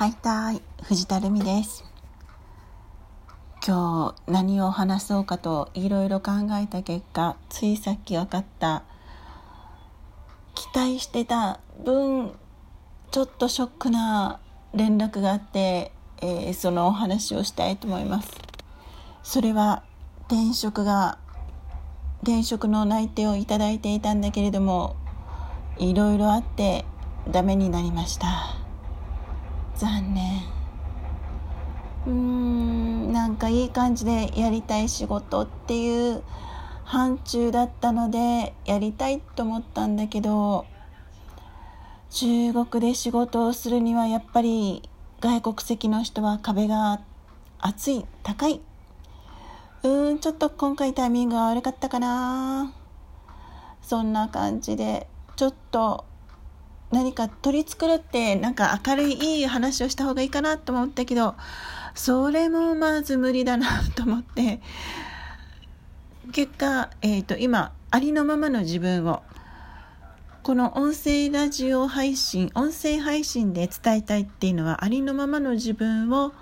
はいたい藤田留美です。今日何を話そうかといろいろ考えた結果ついさっき分かった期待してた分ちょっとショックな連絡があって、えー、そのお話をしたいと思います。それは転職が転職の内定をいただいていたんだけれどもいろいろあってダメになりました。残念。うーんなんかいい感じでやりたい仕事っていう範疇だったのでやりたいと思ったんだけど中国で仕事をするにはやっぱり外国籍の人は壁が厚い高い。うーんちょっと今回タイミングが悪かったかな。そんな感じでちょっと何か取り繕ってなんか明るいいい話をした方がいいかなと思ったけどそれもまず無理だなと思って。結果、えーと、今ありのままの自分をこの音声ラジオ配信音声配信で伝えたいっていうのはありのままの自分を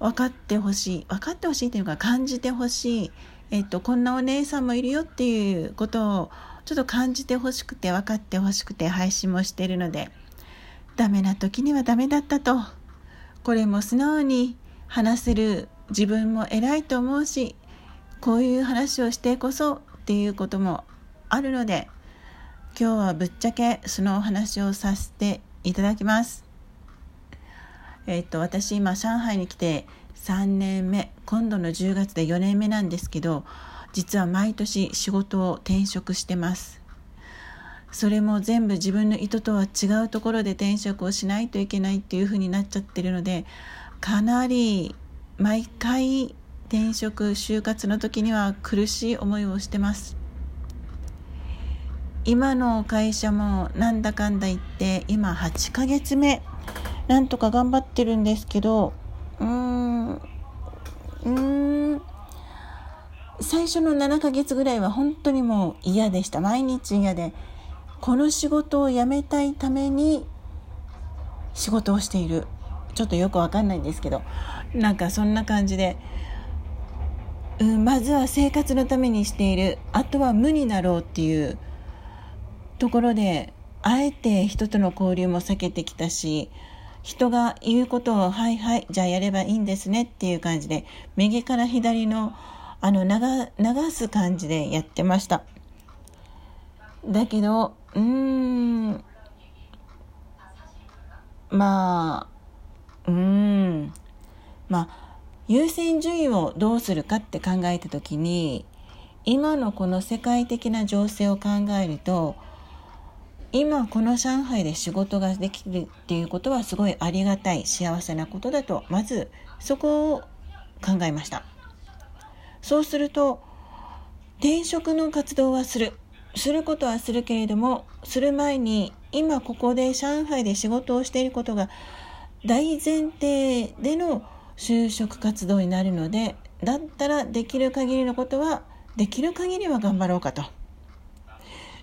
分かってほしい。分かってほしいっていうか感じてほしい、えっと、こんなお姉さんもいるよっていうことをちょっと感じてほしくて分かってほしくて配信もしているのでダメな時にはダメだったとこれも素直に話せる自分も偉いと思うしこういう話をしてこそっていうこともあるので今日はぶっちゃけそのお話をさせていただきます。えっ、と私今上海に来て3年目今度の10月で4年目なんですけど実は毎年仕事を転職してます。それも全部自分の意図とは違うところで転職をしないといけないっていう風になっちゃってるのでかなり毎回転職就活の時には苦しい思いをしてます。今の会社もなんだかんだ言って今8ヶ月目なんとか頑張ってるんですけどうーんうーん最初の7ヶ月ぐらいは本当にもう嫌でした。毎日嫌で。この仕事を辞めたいために仕事をしている。ちょっとよくわかんないんですけど。なんかそんな感じで、うん、まずは生活のためにしている。あとは無になろうっていう。ところであえて人との交流も避けてきたし人が言うことをはいはいじゃあやればいいんですねっていう感じで右から左のあの流す感じでやってました。だけどうーん。まあうん。まあ優先順位をどうするかって考えた時に今のこの世界的な情勢を考えると今この上海で仕事ができるっていうことはすごいありがたい幸せなことだとまずそこを考えました。そうすると転職の活動はする。することはするけれどもする前に今ここで上海で仕事をしていることが大前提での就職活動になるのでだったらできる限りのことはできる限りは頑張ろうかと。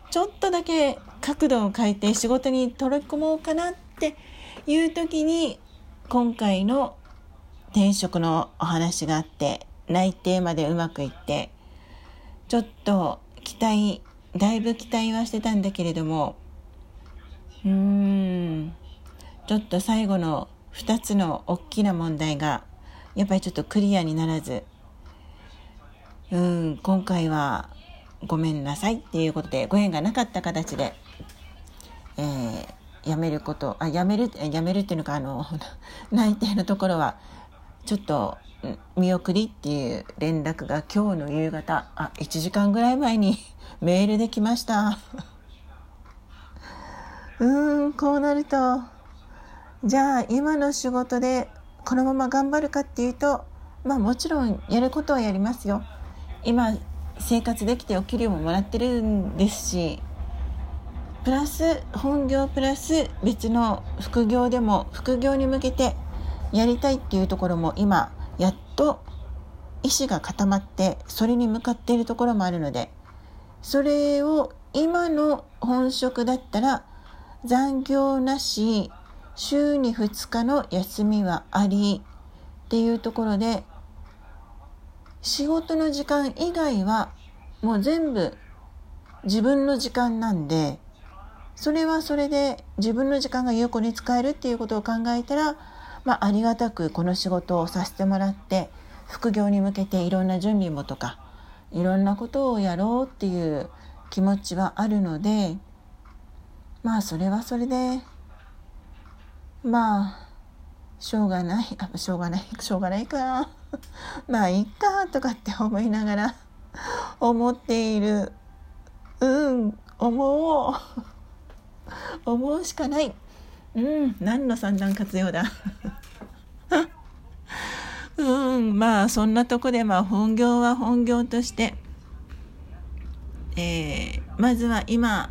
ちょっとだけ角度を変えて仕事に取り込もうかなっていう時に今回の転職のお話があって内定までうまくいってちょっと期待だいぶ期待はしてたんだけれどもうーんちょっと最後の2つの大きな問題がやっぱりちょっとクリアにならずうん今回はごめんなさいっていうことでご縁がなかった形で、えー、辞めることあ辞める辞めるっていうのかあの 内定のところはちょっと見送りっていう連絡が今日の夕方あ1時間ぐらい前に メールで来ました。うーんこうなるとじゃあ今の仕事でこのまま頑張るかっていうとまあもちろんやることはやりますよ。今生活できてお給料ももらってるんですしプラス本業プラス別の副業でも副業に向けてやりたいっていうところも今やっと意志が固まってそれに向かっているところもあるのでそれを今の本職だったら残業なし週に2日の休みはありっていうところで仕事の時間以外はもう全部自分の時間なんでそれはそれで自分の時間が有効に使えるっていうことを考えたら、まあ、ありがたくこの仕事をさせてもらって副業に向けていろんな準備もとかいろんなことをやろうっていう気持ちはあるのでまあそれはそれでまあしょうがないあしょうがないしょうがないか。まあいいかとかって思いながら思っているうん思おう。思うしかない。うん何の三段活用だ？うんまあそんなとこでまあ本業は本業として、えー、まずは今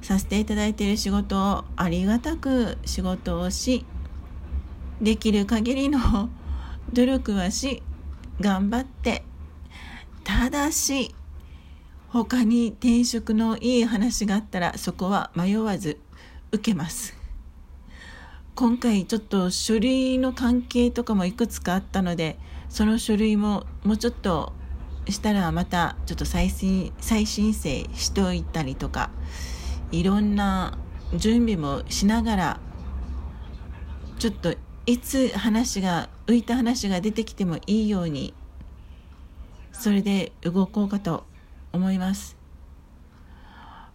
させていただいている仕事をありがたく仕事をしできる限りの 努力はし頑張ってただし他に転職のいい話があったらそこは迷わず受けます。今回ちょっと書類の関係とかもいくつかあったのでその書類ももうちょっとしたらまたちょっと再申再申請しておいたりとかいろんな準備もしながらちょっといつ話が浮いた話が出てきてもいいようにそれで動こうかと思います。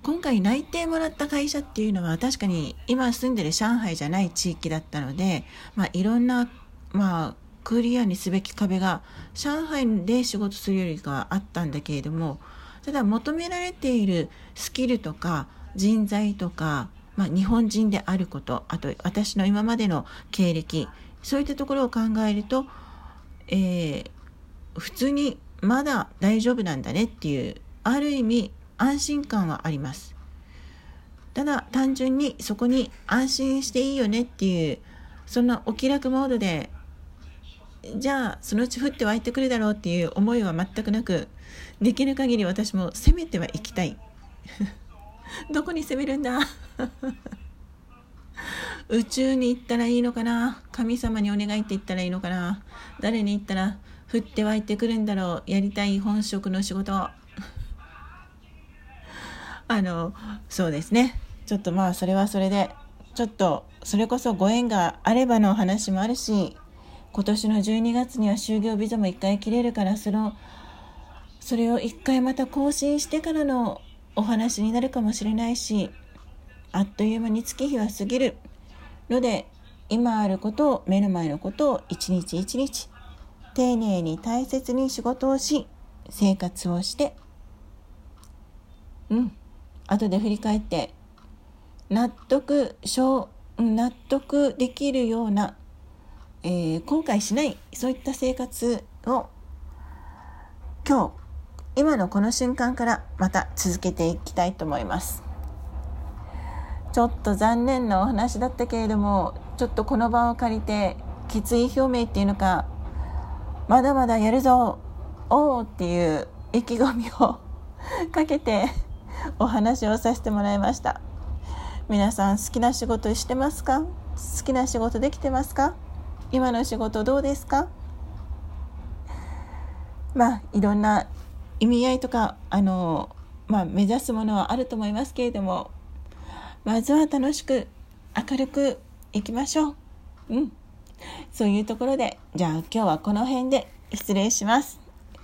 今回内定もらった会社っていうのは確かに今住んでる上海じゃない地域だったので、まあ、いろんな、まあ、クリアにすべき壁が上海で仕事するよりかはあったんだけれどもただ求められているスキルとか人材とか、まあ、日本人であることあと私の今までの経歴そういったところを考えると、えー、普通にまだ大丈夫なんだねっていうある意味安心感はあります。ただ単純にそこに安心していいよねっていうそんなお気楽モードでじゃあそのうち降って湧いてくるだろうっていう思いは全くなくできる限り私も攻めてはいきたい。どこに攻めるんだ？宇宙に行ったらいいのかな？神様にお願いって言ったらいいのかな？誰に言ったら降って湧いてくるんだろう？やりたい本職の仕事。あのそうですね。ちょっとまあそれはそれでちょっとそれこそご縁があればの話もあるし今年の12月には就業ビザも1回切れるからそのそれを1回また更新してからのお話になるかもしれないしあっという間に月日は過ぎる。ので今あることを目の前のことを一日一日丁寧に大切に仕事をし生活をしてうん。後で振り返って納得納得できるような、えー、後悔しないそういった生活を今日今のこの瞬間からまた続けていきたいと思います。ちょっと残念なお話だったけれどもちょっとこの場を借りて決意表明っていうのかまだまだやるぞおーっていう意気込みを かけてお話をさせてもらいました皆さん好きな仕事してますか？好きな仕事できてますか？今の仕事どうですか？まあいろんな意味合いとかあの、まあ、目指すものはあると思いますけれどもまずは楽しく明るくいきましょう。うん。そういうところで、じゃあ今日はこの辺で失礼します。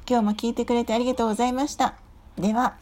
今日も聞いてくれてありがとうございました。では。